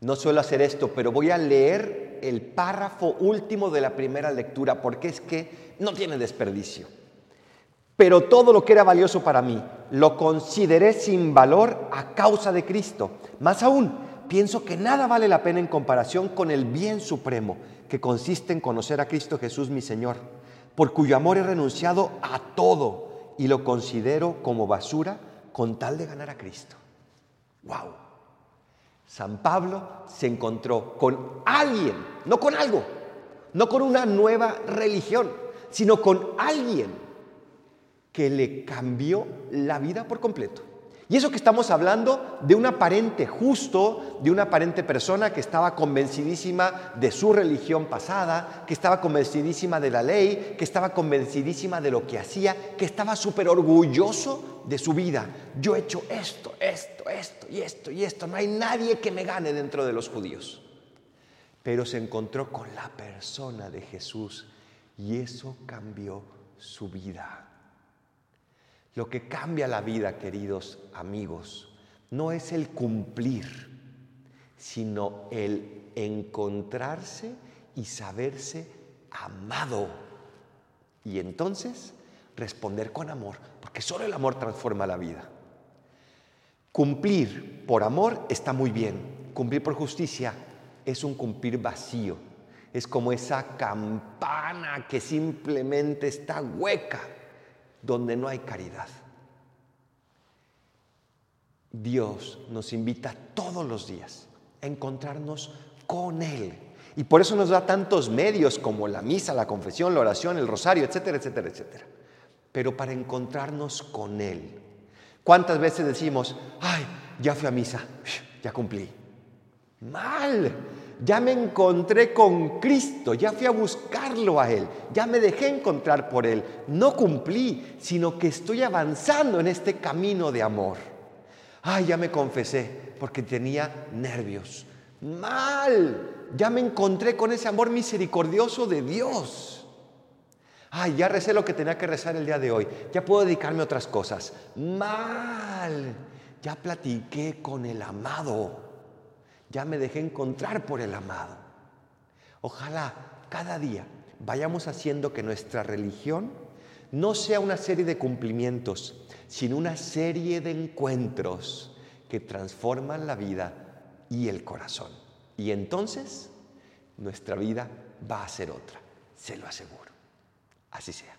No suelo hacer esto, pero voy a leer el párrafo último de la primera lectura porque es que no tiene desperdicio. Pero todo lo que era valioso para mí lo consideré sin valor a causa de Cristo. Más aún, pienso que nada vale la pena en comparación con el bien supremo que consiste en conocer a Cristo Jesús mi Señor, por cuyo amor he renunciado a todo y lo considero como basura con tal de ganar a Cristo. ¡Wow! San Pablo se encontró con alguien, no con algo, no con una nueva religión, sino con alguien que le cambió la vida por completo. Y eso que estamos hablando de un aparente justo, de una aparente persona que estaba convencidísima de su religión pasada, que estaba convencidísima de la ley, que estaba convencidísima de lo que hacía, que estaba súper orgulloso de su vida. Yo he hecho esto, esto, esto y esto y esto. No hay nadie que me gane dentro de los judíos. Pero se encontró con la persona de Jesús y eso cambió su vida. Lo que cambia la vida, queridos amigos, no es el cumplir, sino el encontrarse y saberse amado. Y entonces responder con amor, porque solo el amor transforma la vida. Cumplir por amor está muy bien, cumplir por justicia es un cumplir vacío, es como esa campana que simplemente está hueca donde no hay caridad. Dios nos invita todos los días a encontrarnos con Él. Y por eso nos da tantos medios como la misa, la confesión, la oración, el rosario, etcétera, etcétera, etcétera. Pero para encontrarnos con Él. ¿Cuántas veces decimos, ay, ya fui a misa, ya cumplí? Mal ya me encontré con Cristo, ya fui a buscarlo a Él, ya me dejé encontrar por Él. No cumplí, sino que estoy avanzando en este camino de amor. Ay, ya me confesé porque tenía nervios. Mal, ya me encontré con ese amor misericordioso de Dios. Ay, ya recé lo que tenía que rezar el día de hoy. Ya puedo dedicarme a otras cosas. Mal, ya platiqué con el amado ya me dejé encontrar por el amado. Ojalá cada día vayamos haciendo que nuestra religión no sea una serie de cumplimientos, sino una serie de encuentros que transforman la vida y el corazón. Y entonces nuestra vida va a ser otra, se lo aseguro. Así sea.